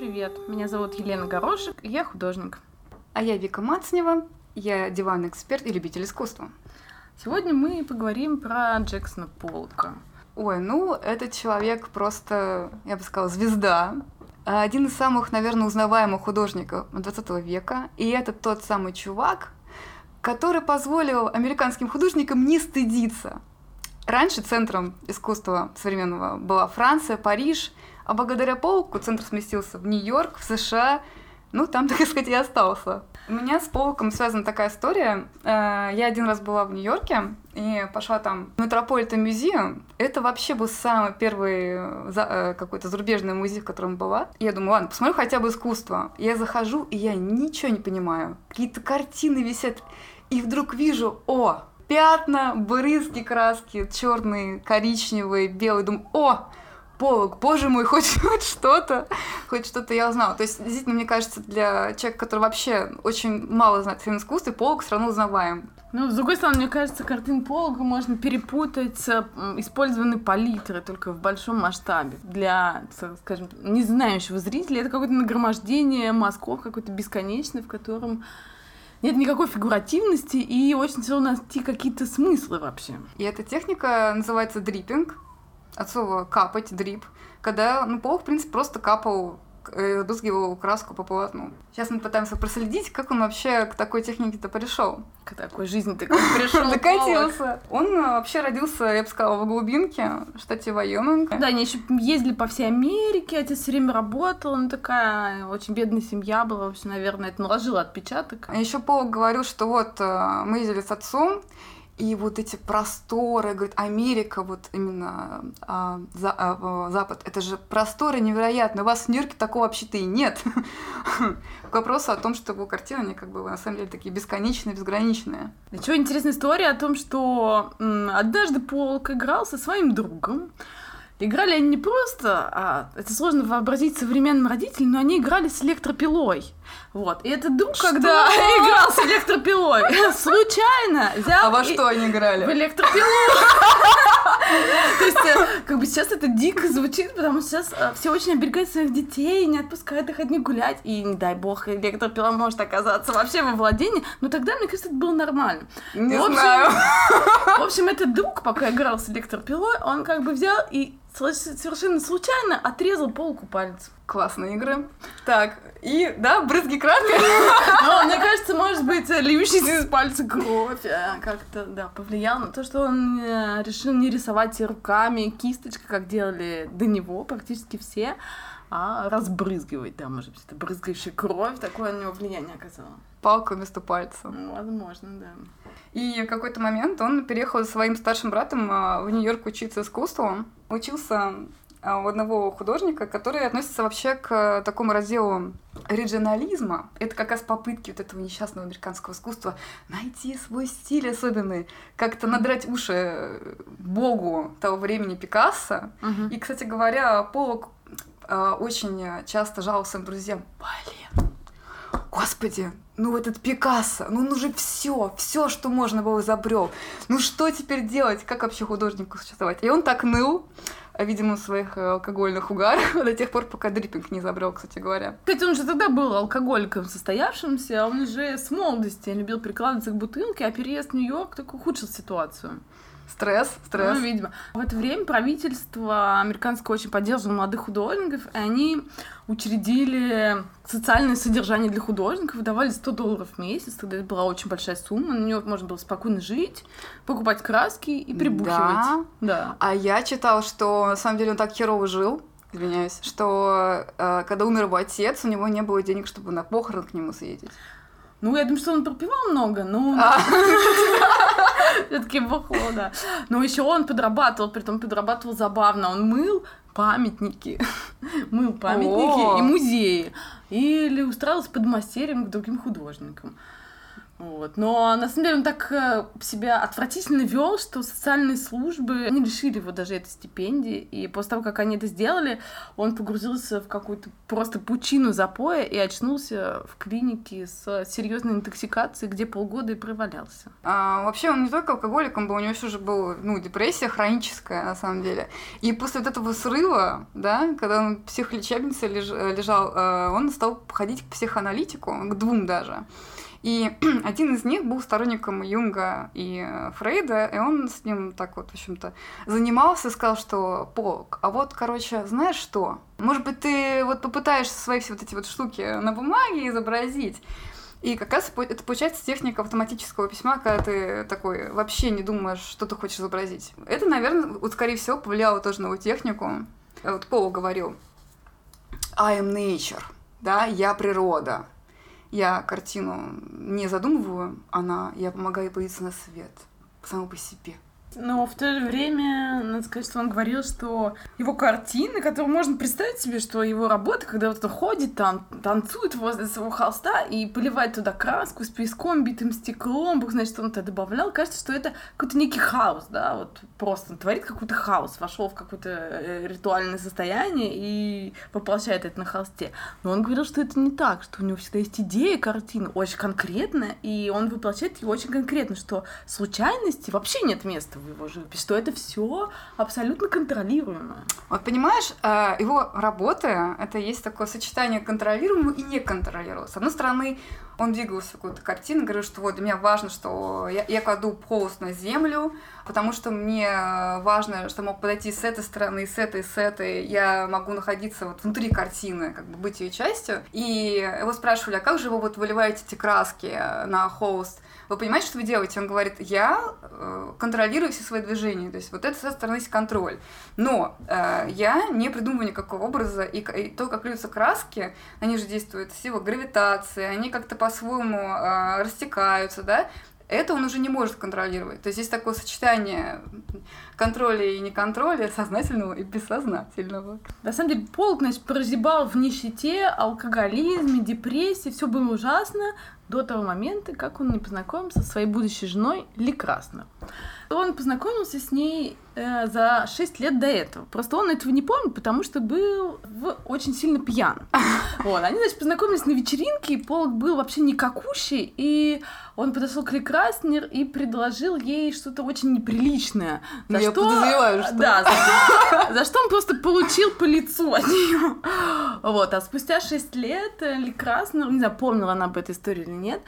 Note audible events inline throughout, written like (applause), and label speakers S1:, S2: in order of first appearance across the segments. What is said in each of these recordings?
S1: привет! Меня зовут Елена Горошек, и я художник.
S2: А я Вика Мацнева, я диванный эксперт и любитель искусства.
S1: Сегодня мы поговорим про Джексона Полка.
S2: Ой, ну, этот человек просто, я бы сказала, звезда. Один из самых, наверное, узнаваемых художников 20 века. И это тот самый чувак, который позволил американским художникам не стыдиться. Раньше центром искусства современного была Франция, Париж, а благодаря Полку центр сместился в Нью-Йорк, в США, ну, там, (laughs) так сказать, и остался. У меня с Полком связана такая история. Э, я один раз была в Нью-Йорке и пошла там в Метрополитен музеем. Это вообще был самый первый э, э, какой-то зарубежный музей, в котором была. И я думаю, ладно, посмотрю хотя бы искусство. Я захожу, и я ничего не понимаю. Какие-то картины висят. И вдруг вижу, о, пятна, брызги краски, черные, коричневые, белые. Думаю, о, полок, боже мой, (laughs) хоть, хоть что-то, хоть что-то я узнала. То есть, действительно, мне кажется, для человека, который вообще очень мало знает о искусстве, полок все равно узнаваем.
S1: Ну, с другой стороны, мне кажется, картин Полога можно перепутать с использованной палитрой только в большом масштабе. Для, скажем, не знающего зрителя это какое-то нагромождение мазков, какое-то бесконечное, в котором нет никакой фигуративности и очень тяжело найти какие-то смыслы вообще.
S2: И эта техника называется дриппинг от слова капать, дрип, когда, ну, пол, в принципе, просто капал разбрызгивал краску по полотну. Сейчас мы пытаемся проследить, как он вообще к такой технике-то пришел.
S1: К такой жизни ты пришел. (laughs)
S2: Докатился. Он э, вообще родился, я бы сказала, в глубинке, в штате Вайоминг.
S1: Да, они еще ездили по всей Америке, отец все время работал, ну такая очень бедная семья была, вообще, наверное, это наложило отпечаток.
S2: А еще Пол говорил, что вот э, мы ездили с отцом, и вот эти просторы, говорит, Америка, вот именно а, за, а, Запад, это же просторы невероятные. У вас в Нью-Йорке такого вообще-то и нет. (laughs) К вопросу о том, что его картины, они как бы на самом деле такие бесконечные, безграничные.
S1: Еще интересная история о том, что однажды Полк играл со своим другом, Играли они не просто, а это сложно вообразить современным родителям, но они играли с электропилой. Вот. И этот друг, что? когда (laughs) играл с электропилой, (laughs) случайно взял...
S2: А во что они играли?
S1: В электропилу. (laughs) (laughs) То есть, э, как бы сейчас это дико звучит, потому что сейчас э, все очень оберегают своих детей, не отпускают их одних гулять, и, не дай бог, электропила может оказаться вообще во владении, но тогда, мне кажется, это было нормально.
S2: Не знаю. (laughs)
S1: В общем, этот друг, пока играл с электропилой, он как бы взял и совершенно случайно отрезал полку пальцев.
S2: Классные игры. Так, и, да, брызги краской. (laughs)
S1: Но, мне кажется, может быть, льющийся из пальца кровь э, как-то, да, повлиял на то, что он э, решил не рисовать руками кисточкой, как делали до него практически все, а разбрызгивать, да, может быть, это брызгающая кровь, такое на него влияние оказало.
S2: Палка вместо пальца.
S1: Ну, возможно, да.
S2: И в какой-то момент он переехал со своим старшим братом а, в Нью-Йорк учиться искусству. Учился у одного художника, который относится вообще к такому разделу регионализма. Это как раз попытки вот этого несчастного американского искусства найти свой стиль особенный, как-то надрать уши богу того времени Пикассо. Uh-huh. И, кстати говоря, Полок э, очень часто жаловался своим друзьям, блин, господи, ну этот Пикассо, ну он уже все, все, что можно было изобрел. Ну что теперь делать? Как вообще художнику существовать? И он так ныл, видимо, своих э, алкогольных угаров (laughs) до тех пор, пока дриппинг не изобрел, кстати говоря.
S1: Кстати, он же тогда был алкоголиком состоявшимся, а он уже с молодости любил прикладываться к бутылке, а переезд в Нью-Йорк так ухудшил ситуацию.
S2: Стресс, стресс.
S1: Ну, видимо. В это время правительство американское очень поддерживало молодых художников, и они учредили социальное содержание для художников, давали 100 долларов в месяц, тогда это была очень большая сумма, на нее можно было спокойно жить, покупать краски и прибухивать. Да?
S2: да. А я читала, что на самом деле он так херово жил, извиняюсь, что э, когда умер его отец, у него не было денег, чтобы на похорон к нему съездить.
S1: Ну, я думаю, что он пропивал много, но... А. (laughs) Все-таки бухло, да. Но еще он подрабатывал, при том подрабатывал забавно. Он мыл памятники, (laughs) мыл памятники и музеи. Или устраивался под мастерем к другим художникам. Вот. Но на самом деле он так э, себя отвратительно вел, что социальные службы не лишили его даже этой стипендии. И после того, как они это сделали, он погрузился в какую-то просто пучину запоя и очнулся в клинике с серьезной интоксикацией, где полгода и провалялся.
S2: А, вообще он не только алкоголиком был, у него еще же была ну, депрессия хроническая, на самом деле. И после вот этого срыва, да, когда он в психолечебнице леж, лежал, э, он стал ходить к психоаналитику, к двум даже. И (clears throat) один из них был сторонником Юнга и э, Фрейда, и он с ним так вот, в общем-то, занимался и сказал, что Полк, а вот, короче, знаешь что? Может быть, ты вот попытаешься свои все вот эти вот штуки на бумаге изобразить, и как раз это получается техника автоматического письма, когда ты такой вообще не думаешь, что ты хочешь изобразить. Это, наверное, вот скорее всего повлияло тоже на его технику. Вот Пол говорил, I am nature, да, я природа я картину не задумываю, она, я помогаю появиться на свет само по себе.
S1: Но в то же время, надо сказать, что он говорил, что его картины, которые можно представить себе, что его работа, когда вот он ходит там, танцует возле своего холста и поливает туда краску с песком, битым стеклом, бог знает, что он туда добавлял, кажется, что это какой-то некий хаос, да, вот просто он творит какой-то хаос, вошел в какое-то э, ритуальное состояние и воплощает это на холсте. Но он говорил, что это не так, что у него всегда есть идея картины, очень конкретная, и он воплощает ее очень конкретно, что случайности вообще нет места в его живопись, что это все абсолютно контролируемо.
S2: Вот понимаешь, э, его работа, это есть такое сочетание контролируемого и неконтролируемого. С одной стороны, он двигался в какую-то картину, говорил, что вот для меня важно, что я, я кладу холст на землю, потому что мне важно, что мог подойти с этой стороны, с этой, с этой. Я могу находиться вот внутри картины, как бы быть ее частью. И его спрашивали, а как же вы вот выливаете эти краски на холст? Вы понимаете, что вы делаете? Он говорит, я э, контролирую все свои движения, то есть вот это со стороны есть контроль. Но э, я не придумываю никакого образа, и, и то, как льются краски, они же действуют сила гравитации, они как-то по-своему э, растекаются, да, это он уже не может контролировать. То есть есть такое сочетание контроля и неконтроля, сознательного и бессознательного.
S1: На самом деле, Полк, значит, прозябал в нищете, алкоголизме, депрессии, все было ужасно до того момента, как он не познакомился со своей будущей женой Ли Краснер. Он познакомился с ней э, за 6 лет до этого. Просто он этого не помнит, потому что был в, очень сильно пьян. (laughs) Вот. Они, значит, познакомились на вечеринке, и Полк был вообще никакущий, и он подошел к Ли Краснер и предложил ей что-то очень неприличное.
S2: За Я подозреваю, что...
S1: Да, (laughs) за, за что он просто получил по лицу от нее. Вот. А спустя 6 лет Ли Краснер, не знаю, помнила она об этой истории или нет,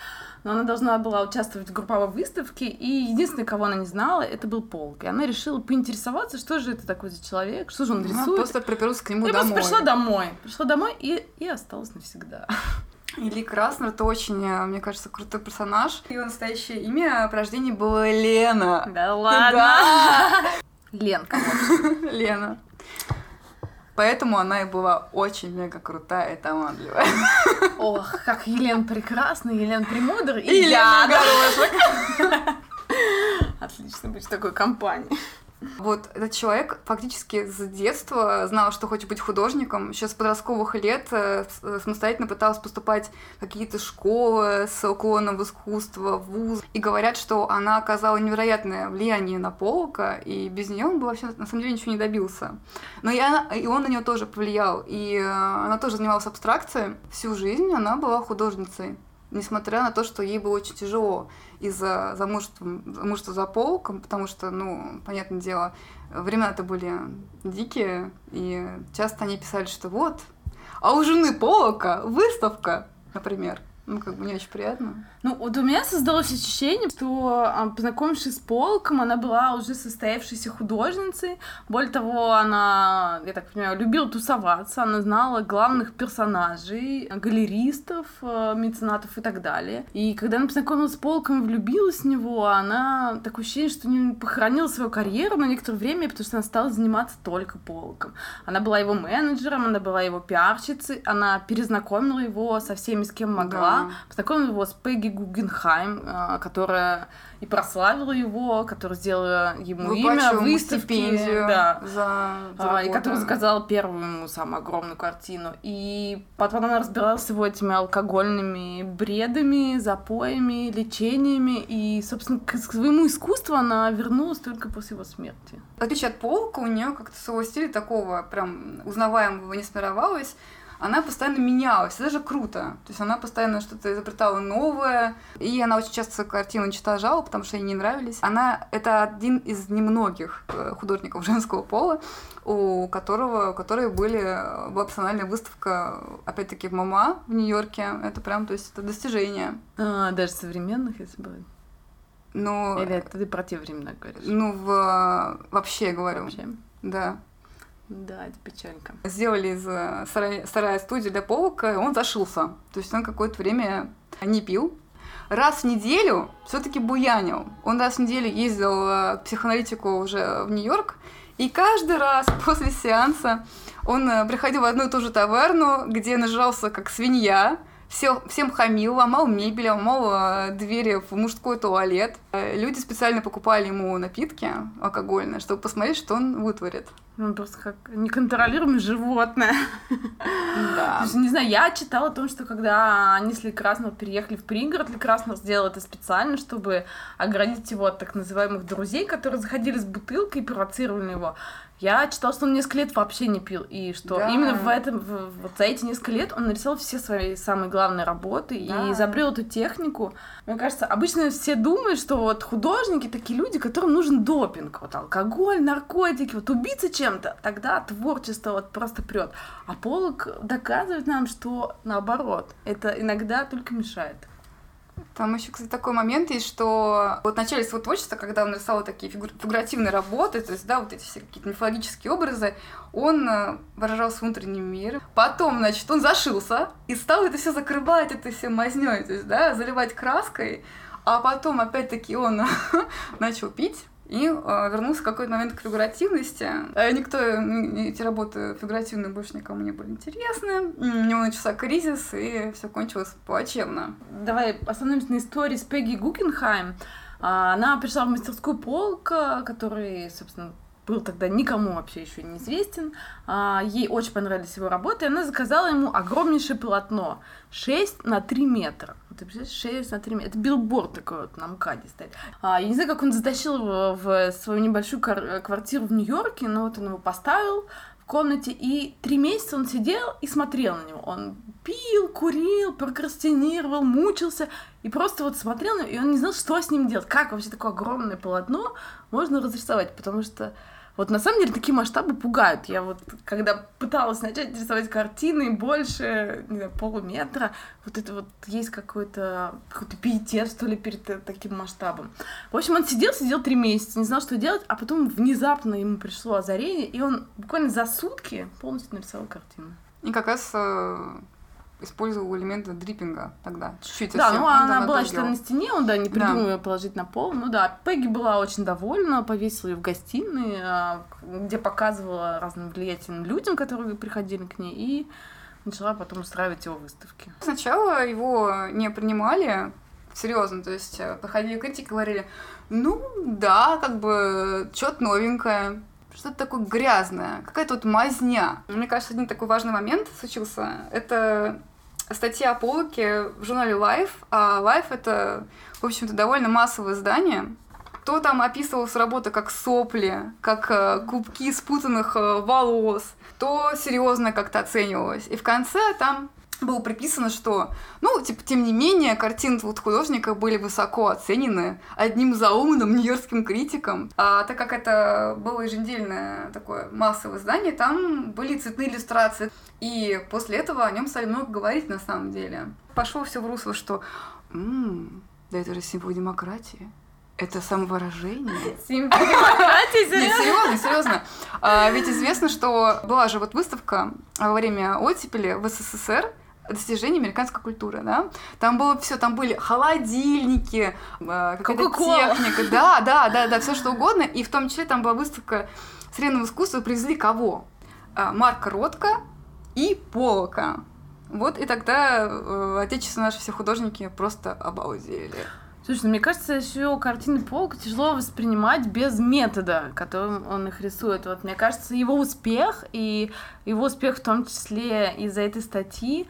S1: но она должна была участвовать в групповой выставке, и единственный, кого она не знала, это был Полк. И она решила поинтересоваться, что же это такой за человек, что же он рисует. Она
S2: просто приперлась к нему
S1: и
S2: домой.
S1: просто пришла домой. Пришла домой и, и осталась навсегда.
S2: Или Краснер, это очень, э, мне кажется, крутой персонаж. Его настоящее имя по рождению было Лена.
S1: Да (laughs) ладно? Да. Ленка. (laughs)
S2: Лена. Поэтому она и была очень мега крутая и талантливая.
S1: Ох, как Елена прекрасна, Елена Премудр и,
S2: и я. Горошек. (laughs)
S1: Отлично быть в такой компании.
S2: Вот этот человек фактически с детства знал, что хочет быть художником. Еще с подростковых лет э, э, самостоятельно пытался поступать в какие-то школы с уклоном в искусство, в вуз. И говорят, что она оказала невероятное влияние на Полка, и без нее он бы вообще на самом деле ничего не добился. Но она, и он на нее тоже повлиял. И э, она тоже занималась абстракцией. Всю жизнь она была художницей несмотря на то, что ей было очень тяжело из-за замужества, замужества за полком, потому что, ну, понятное дело, времена-то были дикие, и часто они писали, что вот, а у жены полка выставка, например. Ну, как бы не очень приятно.
S1: Ну, вот у меня создалось ощущение, что, а, познакомившись с Полком, она была уже состоявшейся художницей. Более того, она, я так понимаю, любила тусоваться, она знала главных персонажей, галеристов, э, меценатов и так далее. И когда она познакомилась с Полком и влюбилась в него, она такое ощущение, что не похоронила свою карьеру на некоторое время, потому что она стала заниматься только Полком. Она была его менеджером, она была его пиарщицей, она перезнакомила его со всеми, с кем могла, да. познакомила его с Пегги Гугенхайм, а, которая и прославила его, которая сделала ему имя, выставки, да,
S2: за, за
S1: а, и которая заказала первую ему самую огромную картину. И потом она разбиралась с его этими алкогольными бредами, запоями, лечениями, и, собственно, к своему искусству она вернулась только после его смерти.
S2: В отличие от Полка, у нее как-то своего стиля такого прям узнаваемого не сформировалось она постоянно менялась, это даже круто. То есть она постоянно что-то изобретала новое, и она очень часто картину уничтожала, потому что ей не нравились. Она — это один из немногих э, художников (laughs) женского пола, у которого, которые были, была персональная выставка, опять-таки, в МАМА в Нью-Йорке. Это прям, то есть, это достижение.
S1: А, даже современных, если бы.
S2: Ну,
S1: Или это ты про те времена говоришь?
S2: Ну, в, вообще говорю.
S1: Вообще?
S2: Да.
S1: Да, это печалька.
S2: Сделали из э, сарая, сарая студию для полка, и он зашился. То есть он какое-то время не пил. Раз в неделю все-таки буянил. Он раз в неделю ездил э, к психоаналитику уже в Нью-Йорк, и каждый раз (laughs) после сеанса он э, приходил в одну и ту же таверну, где нажрался как свинья, все, всем хамил, ломал мебель, ломал двери в мужской туалет. Люди специально покупали ему напитки алкогольные, чтобы посмотреть, что он вытворит.
S1: Ну, просто как неконтролируемое животное. Да. Есть, не знаю, я читала о том, что когда они с Лекрасного переехали в пригород, Лекраснов сделал это специально, чтобы оградить его от так называемых друзей, которые заходили с бутылкой и провоцировали его. Я читала, что он несколько лет вообще не пил, и что да. именно в этом, в, вот за эти несколько лет он нарисовал все свои самые главные работы да. и изобрел эту технику. Мне кажется, обычно все думают, что вот художники такие люди, которым нужен допинг, вот алкоголь, наркотики, вот убиться чем-то, тогда творчество вот просто прет. А Полок доказывает нам, что наоборот, это иногда только мешает.
S2: Там еще, кстати, такой момент есть, что вот в начале своего творчества, когда он рисовал такие фигур... фигуративные работы, то есть, да, вот эти все какие-то мифологические образы, он э, выражал свой внутренний мир. Потом, значит, он зашился и стал это все закрывать, это все мазнёй, то есть, да, заливать краской, а потом, опять-таки, он (laughs) начал пить, и э, вернулся в какой-то момент к фигуративности. Э, никто, эти работы фигуративные больше никому не были интересны. У него начался кризис, и все кончилось плачевно.
S1: Давай остановимся на истории с Пегги Гукенхайм. А, она пришла в мастерскую полка, который, собственно, был тогда никому вообще еще неизвестен. А, ей очень понравились его работы, и она заказала ему огромнейшее полотно 6 на 3 метра. Ты представляешь, 6 на 3 метра. Это билборд такой вот на МКАДе стоит. А, я не знаю, как он затащил его в свою небольшую квартиру в Нью-Йорке, но вот он его поставил в комнате, и три месяца он сидел и смотрел на него. Он пил, курил, прокрастинировал, мучился, и просто вот смотрел на него, и он не знал, что с ним делать. Как вообще такое огромное полотно можно разрисовать, потому что вот на самом деле такие масштабы пугают. Я вот, когда пыталась начать рисовать картины больше, не знаю, полуметра, вот это вот есть какой-то какой-то пиетет, что ли, перед таким масштабом. В общем, он сидел, сидел три месяца, не знал, что делать, а потом внезапно ему пришло озарение, и он буквально за сутки полностью нарисовал картину.
S2: И как раз э, использовал элементы дриппинга тогда. Чуть-чуть.
S1: Да, ну она была что на стене, он да, не придумал да. ее положить на пол. Ну да, Пегги была очень довольна, повесила ее в гостиной, а, где показывала разным влиятельным людям, которые приходили к ней, и начала потом устраивать его выставки.
S2: Сначала его не принимали серьезно, то есть э, проходили критики, говорили, ну да, как бы что-то новенькое, что-то такое грязное, какая-то вот мазня. Мне кажется, один такой важный момент случился. Это статья о Полоке в журнале Life, а Life — это, в общем-то, довольно массовое издание. То там описывалась работа как сопли, как э, кубки спутанных э, волос, то серьезно как-то оценивалось. И в конце там было приписано, что, ну, типа, тем не менее, картины вот художника были высоко оценены одним заумным нью-йоркским критиком. А так как это было еженедельное такое массовое издание, там были цветные иллюстрации. И после этого о нем стали много говорить на самом деле. Пошло все в русло, что м-м, да это же символ демократии. Это самовыражение. (laughs)
S1: Символ демократии,
S2: Нет, серьезно, серьезно. А, ведь известно, что была же вот выставка во время оттепели в СССР, достижения американской культуры, да. Там было все, там были холодильники, э, какая-то техника, да, да, да, да, все что угодно. И в том числе там была выставка современного искусства. Привезли кого? А, Марка Ротко и Полока. Вот и тогда э, отечественные наши все художники просто обалдели.
S1: Слушай, ну, мне кажется, еще картины Полка тяжело воспринимать без метода, которым он их рисует. Вот мне кажется, его успех и его успех в том числе из-за этой статьи,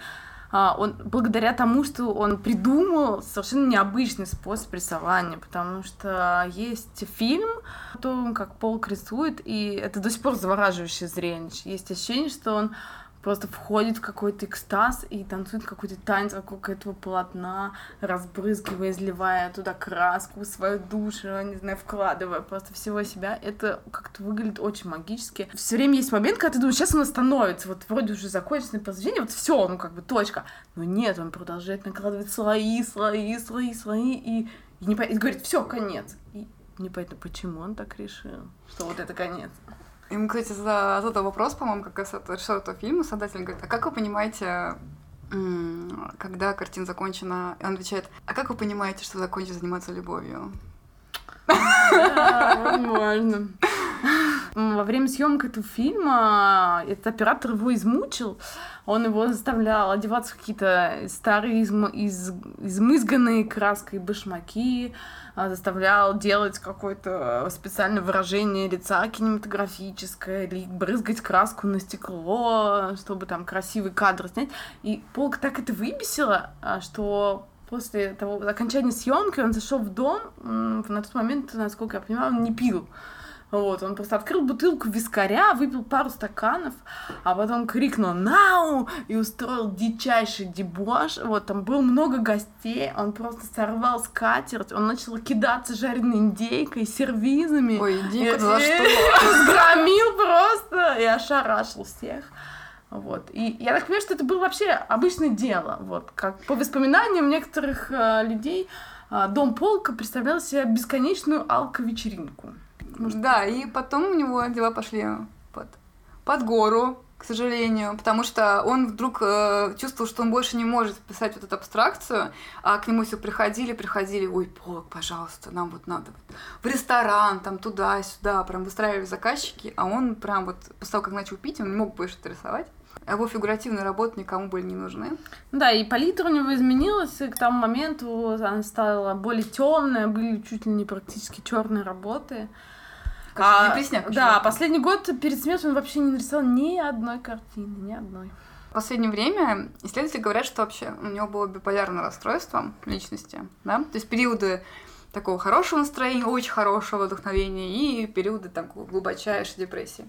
S1: а, он благодаря тому, что он придумал совершенно необычный способ рисования, потому что есть фильм о том, как Полк рисует, и это до сих пор завораживающее зрелище. Есть ощущение, что он просто входит в какой-то экстаз и танцует какой-то танец вокруг этого полотна, разбрызгивая, изливая туда краску, свою душу, не знаю, вкладывая просто всего себя. Это как-то выглядит очень магически. Все время есть момент, когда ты думаешь, сейчас он остановится, вот вроде уже закончено произведение, вот все, ну как бы точка. Но нет, он продолжает накладывать слои, слои, слои, слои, и, и, не, и говорит, все, конец. И непонятно, почему он так решил, что вот это конец.
S2: Ему, кстати, задал вопрос, по-моему, как раз режиссер этого фильма, создатель говорит, а как вы понимаете, когда картина закончена? Он отвечает, а как вы понимаете, что закончить заниматься любовью?
S1: Возможно. (gasps) Во время съемок этого фильма этот оператор его измучил. Он его заставлял одеваться в какие-то старые изм... из... измызганные краской башмаки, а, заставлял делать какое-то специальное выражение лица кинематографическое, или брызгать краску на стекло, чтобы там красивый кадр снять. И Полк так это выбесило, а, что после того окончания съемки он зашел в дом. На тот момент, насколько я понимаю, он не пил. Вот, он просто открыл бутылку вискаря, выпил пару стаканов, а потом крикнул «Нау!» и устроил дичайший дебош. Вот, там было много гостей, он просто сорвал скатерть, он начал кидаться жареной индейкой, сервизами.
S2: Ой, индейка за что? (laughs)
S1: Сгромил просто и ошарашил всех. Вот. И я так понимаю, что это было вообще обычное дело. Вот. Как по воспоминаниям некоторых э, людей, э, дом полка представлял себе бесконечную алко-вечеринку.
S2: Да, и потом у него дела пошли под, под гору, к сожалению, потому что он вдруг э, чувствовал, что он больше не может писать вот эту абстракцию, а к нему все приходили, приходили, ой, Полок, пожалуйста, нам вот надо в ресторан, там туда-сюда, прям выстраивали заказчики, а он прям вот после того, как начал пить, он не мог больше это рисовать. А его фигуративные работы никому были не нужны.
S1: Да, и палитра у него изменилась, и к тому моменту она стала более темная, были чуть ли не практически черные работы.
S2: А, Депресняк.
S1: Да, последний год перед смертью он вообще не нарисовал ни одной картины, ни одной.
S2: В последнее время исследователи говорят, что вообще у него было биполярное расстройство личности, да, то есть периоды такого хорошего настроения, очень хорошего вдохновения и периоды такой глубочайшей депрессии.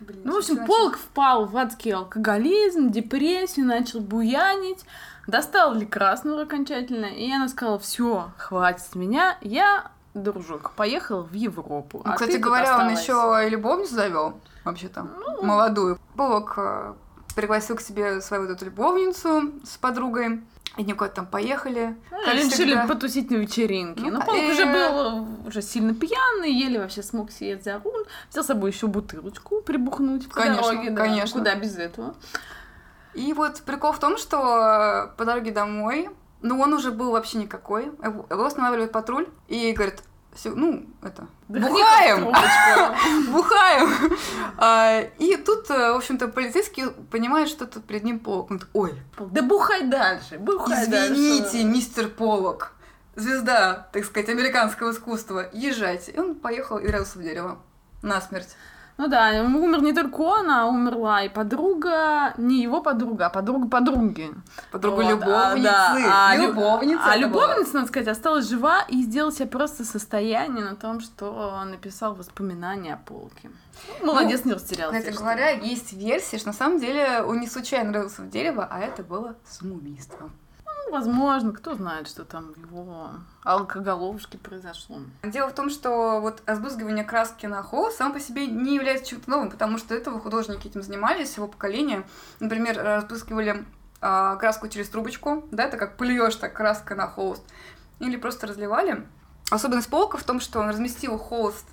S1: Блин, ну, в общем, Полк впал в адский алкоголизм, депрессию, начал буянить, достал лекарственную окончательно, и она сказала, все, хватит с меня, я дружок, поехал в Европу.
S2: Ну, а кстати говоря, он еще и любовницу завел, вообще-то, ну... молодую. Полок э, пригласил к себе свою вот эту любовницу с подругой. Они куда-то там поехали.
S1: Ну, они решили потусить на вечеринке. Ну, Но Полк и... уже был уже сильно пьяный, еле вообще смог сесть за руль. Взял с собой еще бутылочку прибухнуть по конечно, дороге. Да, конечно. Куда без этого.
S2: И вот прикол в том, что по дороге домой ну, он уже был вообще никакой. Его останавливает патруль и говорит, ну, это, бухаем, (laughs) бухаем. А, и тут, э, в общем-то, полицейский понимает, что тут перед ним Полок. Он ой.
S1: Да бухай дальше, бухай
S2: Извините, мистер Полок, звезда, так сказать, американского искусства, езжайте. И он поехал и врезался в дерево. Насмерть.
S1: Ну да, умер не только он, а умерла и подруга, не его подруга, а подруга подруги.
S2: Подруга вот, любовницы. А, да,
S1: а, любовница. А любовница, была. надо сказать, осталась жива и сделала себе просто состояние на том, что написал воспоминания о полке. Ну, молодец, ну, не растерялся.
S2: Кстати говоря, есть версия, что на самом деле он не случайно рылся в дерево, а это было самоубийство
S1: возможно, кто знает, что там в его алкоголовушке произошло.
S2: Дело в том, что вот разбрызгивание краски на холст само по себе не является чем-то новым, потому что этого художники этим занимались, его поколение. Например, разбрызгивали э, краску через трубочку, да, это как плюешь так краска на холст, или просто разливали. Особенность полка в том, что он разместил холст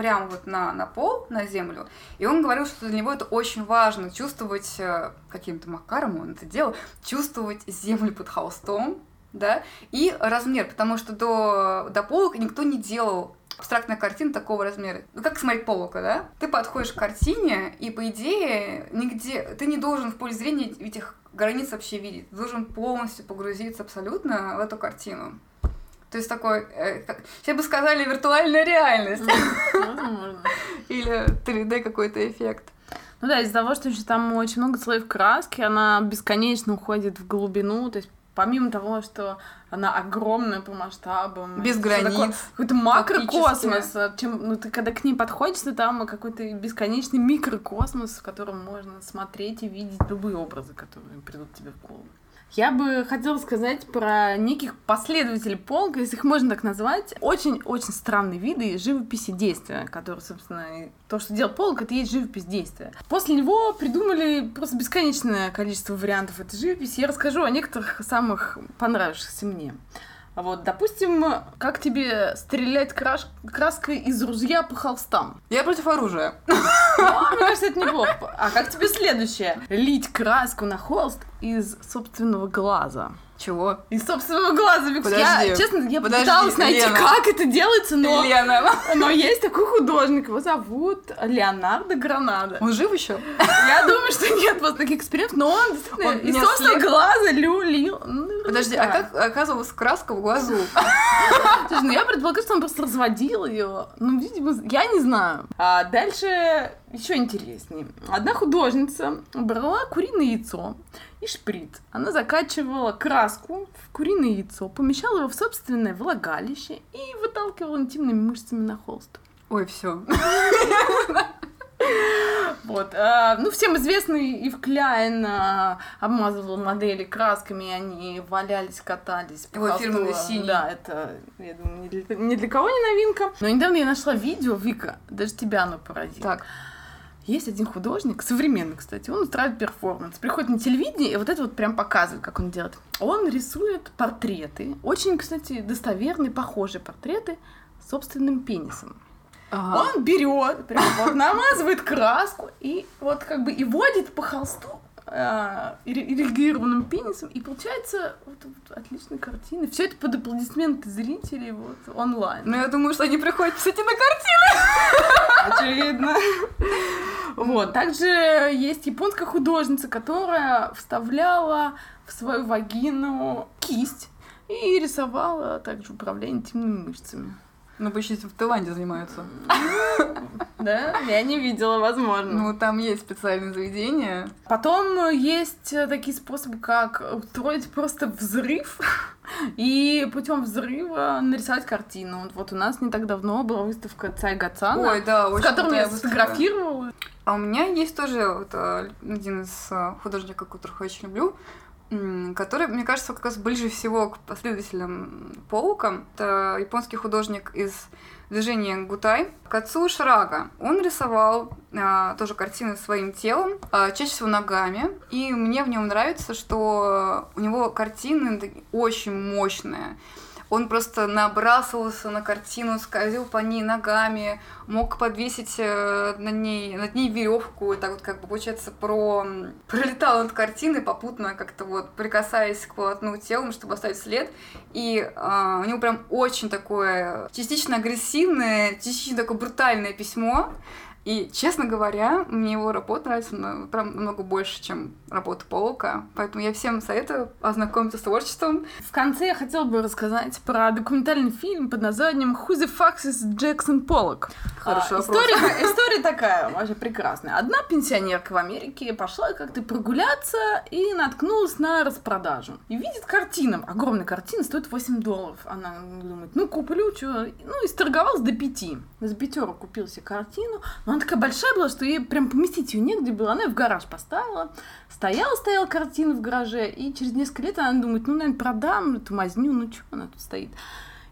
S2: прямо вот на, на пол, на землю. И он говорил, что для него это очень важно, чувствовать, э, каким-то макаром он это делал, чувствовать землю под холстом, да, и размер, потому что до, до полок никто не делал абстрактная картина такого размера. Ну, как смотреть Полока, да? Ты подходишь к картине, и, по идее, нигде... Ты не должен в поле зрения этих границ вообще видеть. Ты должен полностью погрузиться абсолютно в эту картину. То есть такой, э, как, сейчас бы сказали, виртуальная реальность. (laughs) Или 3D какой-то эффект.
S1: Ну да, из-за того, что еще там очень много слоев краски, она бесконечно уходит в глубину, то есть помимо того, что она огромная по масштабам.
S2: Без границ,
S1: Какой-то макрокосмос. Чем, ну, ты когда к ней подходишь, то там какой-то бесконечный микрокосмос, в котором можно смотреть и видеть любые образы, которые придут тебе в голову. Я бы хотела сказать про неких последователей полка, если их можно так назвать. Очень-очень странные виды живописи действия, которые, собственно, то, что делал полк, это и есть живопись действия. После него придумали просто бесконечное количество вариантов этой живописи. Я расскажу о некоторых самых понравившихся мне. Вот, допустим, как тебе стрелять краш- краской из ружья по холстам?
S2: Я против оружия.
S1: Ну, мне кажется, это неплохо. А как тебе следующее? Лить краску на холст из собственного глаза.
S2: Чего?
S1: Из собственного глаза, Викс. Я, честно, я
S2: подожди,
S1: пыталась найти,
S2: Лена.
S1: как это делается, но,
S2: Лена.
S1: но есть такой художник, его зовут Леонардо Гранада.
S2: Он жив еще?
S1: Я думаю, что нет просто таких экспериментов, но он действительно
S2: Он
S1: из собственного глаза лю-. Ну,
S2: Подожди, а как оказывалась краска в глазу? (laughs)
S1: Слушай, ну я предполагаю, что он просто разводил ее. Ну, видимо, я не знаю. А дальше еще интереснее. Одна художница брала куриное яйцо и шприц. Она закачивала краску в куриное яйцо, помещала его в собственное влагалище и выталкивала интимными мышцами на холст.
S2: Ой, все. (laughs)
S1: Вот. а, ну, всем известный Ив Кляйн а, обмазывал модели красками, и они валялись, катались.
S2: Его фирменный синий.
S1: Да, это, я думаю, ни для, ни для кого не новинка. Но недавно я нашла видео, Вика, даже тебя оно поразило.
S2: Так,
S1: Есть один художник, современный, кстати, он устраивает перформанс. Приходит на телевидение и вот это вот прям показывает, как он делает. Он рисует портреты, очень, кстати, достоверные, похожие портреты собственным пенисом.
S2: Ага.
S1: Он берет, прям вот намазывает краску и вот как бы и водит по холсту э, ирригированным пенисом, и получается вот, вот отличная картина. Все это под аплодисменты зрителей вот онлайн.
S2: Ну, я думаю, что они приходят, кстати, на картину.
S1: Очевидно. Вот. Также есть японская художница, которая вставляла в свою вагину кисть и рисовала также управление интимными мышцами.
S2: Ну, обычно в Таиланде занимаются. (laughs)
S1: Да, я не видела, возможно.
S2: Ну, там есть специальные заведения.
S1: Потом есть э, такие способы, как устроить просто взрыв (laughs) и путем взрыва нарисовать картину. Вот- у нас не так давно была выставка Цай Гацана,
S2: Ой, да,
S1: с которым я сфотографировала.
S2: А у меня есть тоже вот, э, один из э, художников, которых я очень люблю, который, мне кажется, как раз ближе всего к последователям Паука. Это японский художник из движения Гутай. Кацу Шрага. Он рисовал а, тоже картины своим телом, а, чаще всего ногами. И мне в нем нравится, что у него картины очень мощные. Он просто набрасывался на картину, скользил по ней ногами, мог подвесить э, на ней, над ней веревку, и так вот как бы, получается, про... пролетал над картиной, попутно как-то вот прикасаясь к полотну телом, чтобы оставить след. И а, у него прям очень такое частично агрессивное, частично такое брутальное письмо. И, честно говоря, мне его работа нравится на- прям намного больше, чем работа Полока. Поэтому я всем советую ознакомиться с творчеством.
S1: В конце я хотела бы рассказать про документальный фильм под названием «Who the fuck is Джексон Поллок?»
S2: Хороший
S1: А,
S2: вопрос.
S1: история, (laughs) история такая, вообще прекрасная. Одна пенсионерка в Америке пошла как-то прогуляться и наткнулась на распродажу. И видит картину, огромная картина, стоит 8 долларов. Она думает, ну куплю, что. Ну и сторговалась до 5. За пятеру купила себе картину. Она такая большая была, что ей прям поместить ее негде было. Она ее в гараж поставила. Стояла, стояла картина в гараже. И через несколько лет она думает, ну, наверное, продам эту мазню, ну что она тут стоит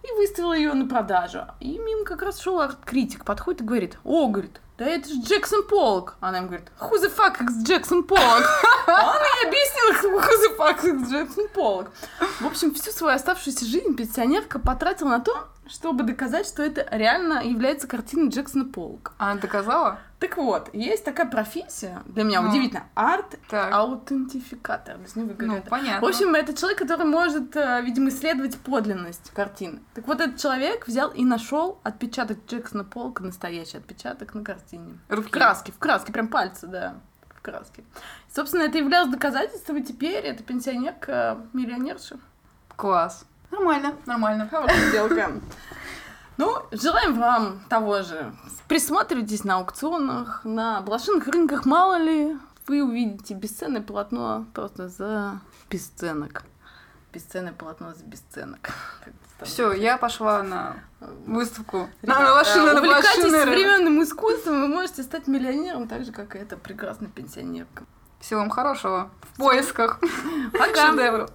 S1: и выставила ее на продажу. И мимо как раз шел арт-критик, подходит и говорит, о, говорит, да это же Джексон Поллок. Она ему говорит, who the fuck is Джексон Поллок? А он ей объяснил, who the fuck is Джексон Поллок. В общем, всю свою оставшуюся жизнь пенсионерка потратила на то, чтобы доказать, что это реально является картиной Джексона Поллока.
S2: Она доказала?
S1: Так вот, есть такая профессия, для меня
S2: Ну.
S1: удивительно, арт-аутентификатор. Без него
S2: Ну, понятно.
S1: В общем, это человек, который может, э, видимо, исследовать подлинность картины. Так вот, этот человек взял и нашел отпечаток Джексона Поллока, настоящий отпечаток на картине. В
S2: Руки.
S1: краске, в краске, прям пальцы, да, в краске. Собственно, это являлось доказательством, и теперь эта пенсионерка миллионерша.
S2: Класс. Нормально, нормально.
S1: Хорошая сделка. Ну, желаем вам того же. Присматривайтесь на аукционах, на блошиных рынках, мало ли, вы увидите бесценное полотно просто за бесценок. Бесценное полотно за бесценок.
S2: Все, я пошла на выставку.
S1: Ребята,
S2: на машины, на
S1: увлекайтесь современным искусством, вы можете стать миллионером, так же, как и эта прекрасная пенсионерка.
S2: Всего вам хорошего. В поисках.
S1: Пока!
S2: Шедевров.